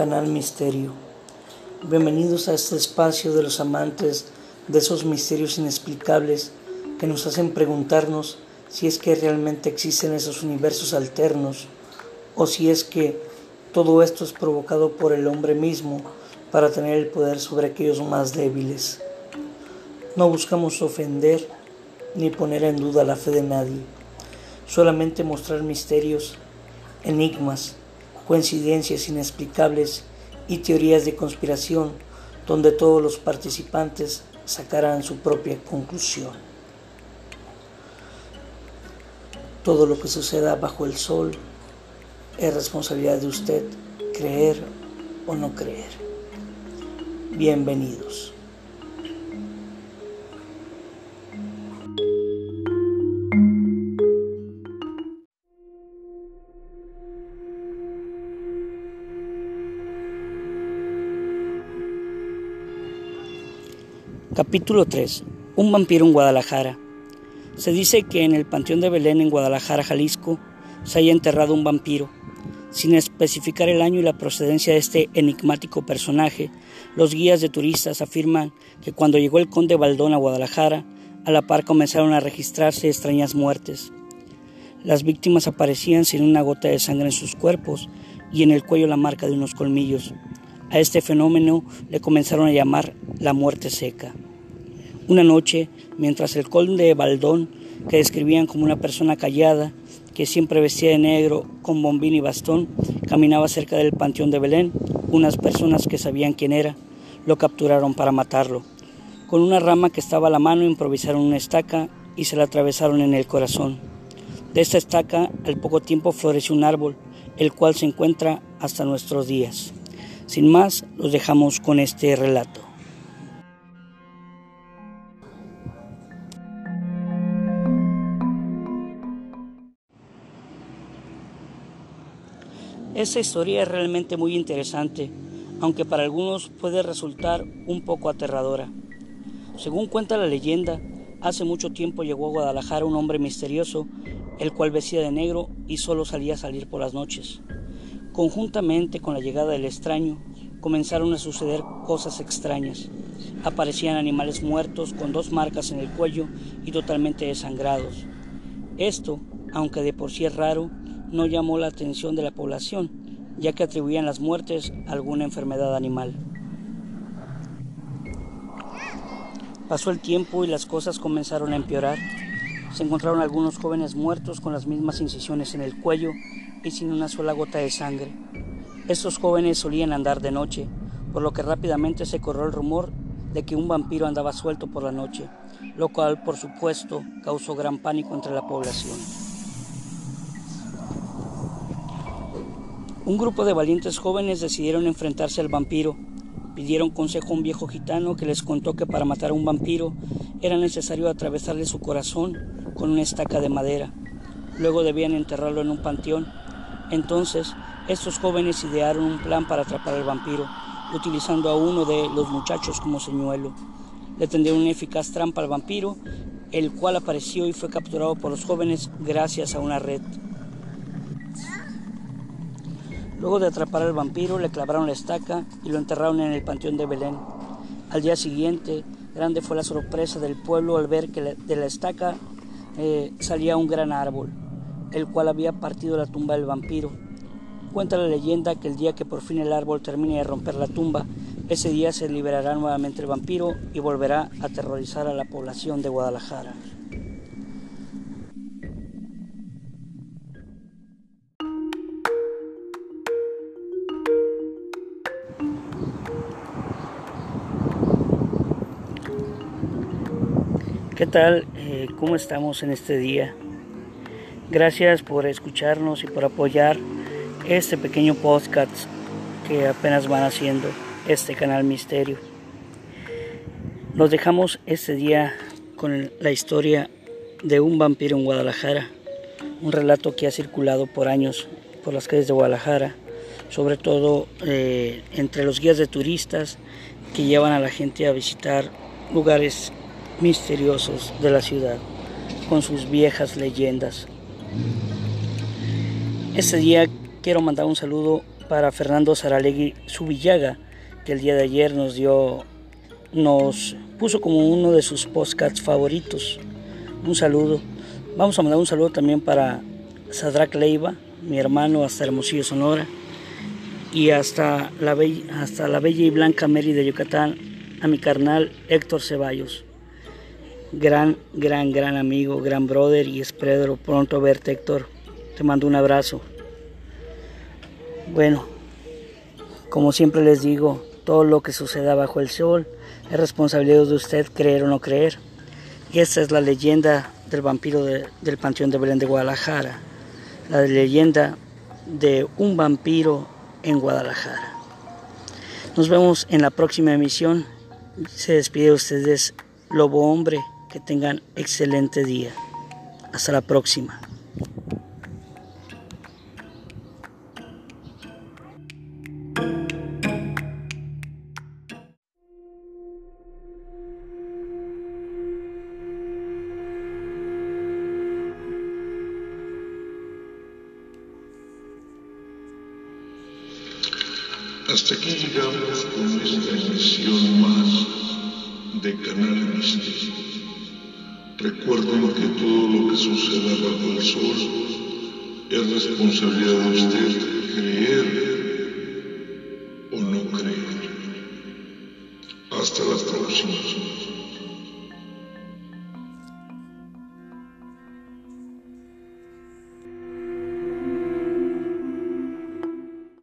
Canal Misterio. Bienvenidos a este espacio de los amantes de esos misterios inexplicables que nos hacen preguntarnos si es que realmente existen esos universos alternos o si es que todo esto es provocado por el hombre mismo para tener el poder sobre aquellos más débiles. No buscamos ofender ni poner en duda la fe de nadie, solamente mostrar misterios, enigmas, coincidencias inexplicables y teorías de conspiración donde todos los participantes sacarán su propia conclusión. Todo lo que suceda bajo el sol es responsabilidad de usted creer o no creer. Bienvenidos. Capítulo 3. Un vampiro en Guadalajara. Se dice que en el Panteón de Belén en Guadalajara, Jalisco, se haya enterrado un vampiro. Sin especificar el año y la procedencia de este enigmático personaje, los guías de turistas afirman que cuando llegó el conde Baldón a Guadalajara, a la par comenzaron a registrarse extrañas muertes. Las víctimas aparecían sin una gota de sangre en sus cuerpos y en el cuello la marca de unos colmillos. A este fenómeno le comenzaron a llamar la muerte seca. Una noche, mientras el conde Baldón, que describían como una persona callada, que siempre vestía de negro con bombín y bastón, caminaba cerca del panteón de Belén, unas personas que sabían quién era, lo capturaron para matarlo. Con una rama que estaba a la mano improvisaron una estaca y se la atravesaron en el corazón. De esta estaca al poco tiempo floreció un árbol, el cual se encuentra hasta nuestros días. Sin más, los dejamos con este relato. Esta historia es realmente muy interesante, aunque para algunos puede resultar un poco aterradora. Según cuenta la leyenda, hace mucho tiempo llegó a Guadalajara un hombre misterioso, el cual vestía de negro y solo salía a salir por las noches. Conjuntamente con la llegada del extraño, comenzaron a suceder cosas extrañas. Aparecían animales muertos con dos marcas en el cuello y totalmente desangrados. Esto, aunque de por sí es raro, no llamó la atención de la población, ya que atribuían las muertes a alguna enfermedad animal. Pasó el tiempo y las cosas comenzaron a empeorar. Se encontraron algunos jóvenes muertos con las mismas incisiones en el cuello y sin una sola gota de sangre. Estos jóvenes solían andar de noche, por lo que rápidamente se corrió el rumor de que un vampiro andaba suelto por la noche, lo cual por supuesto causó gran pánico entre la población. Un grupo de valientes jóvenes decidieron enfrentarse al vampiro. Pidieron consejo a un viejo gitano que les contó que para matar a un vampiro era necesario atravesarle su corazón con una estaca de madera. Luego debían enterrarlo en un panteón entonces, estos jóvenes idearon un plan para atrapar al vampiro, utilizando a uno de los muchachos como señuelo. Le tendieron una eficaz trampa al vampiro, el cual apareció y fue capturado por los jóvenes gracias a una red. Luego de atrapar al vampiro, le clavaron la estaca y lo enterraron en el panteón de Belén. Al día siguiente, grande fue la sorpresa del pueblo al ver que de la estaca eh, salía un gran árbol el cual había partido la tumba del vampiro. Cuenta la leyenda que el día que por fin el árbol termine de romper la tumba, ese día se liberará nuevamente el vampiro y volverá a aterrorizar a la población de Guadalajara. ¿Qué tal? Eh, ¿Cómo estamos en este día? Gracias por escucharnos y por apoyar este pequeño podcast que apenas van haciendo este canal Misterio. Nos dejamos este día con la historia de un vampiro en Guadalajara, un relato que ha circulado por años por las calles de Guadalajara, sobre todo eh, entre los guías de turistas que llevan a la gente a visitar lugares misteriosos de la ciudad con sus viejas leyendas. Este día quiero mandar un saludo para Fernando Saralegui Subillaga, que el día de ayer nos dio, nos puso como uno de sus podcasts favoritos. Un saludo. Vamos a mandar un saludo también para Sadrak Leiva, mi hermano hasta Hermosillo, Sonora, y hasta la, hasta la bella y blanca Mary de Yucatán, a mi carnal Héctor Ceballos. Gran, gran, gran amigo, gran brother y espero pronto verte Héctor. Te mando un abrazo. Bueno, como siempre les digo, todo lo que suceda bajo el sol es responsabilidad de usted creer o no creer. Y esta es la leyenda del vampiro del Panteón de Belén de Guadalajara. La leyenda de un vampiro en Guadalajara. Nos vemos en la próxima emisión. Se despide de ustedes Lobo Hombre. Que tengan excelente día. Hasta la próxima. Hasta aquí llegamos con esta emisión más Recuerden que todo lo que suceda bajo el sol es responsabilidad de usted creer o no creer. Hasta la próxima.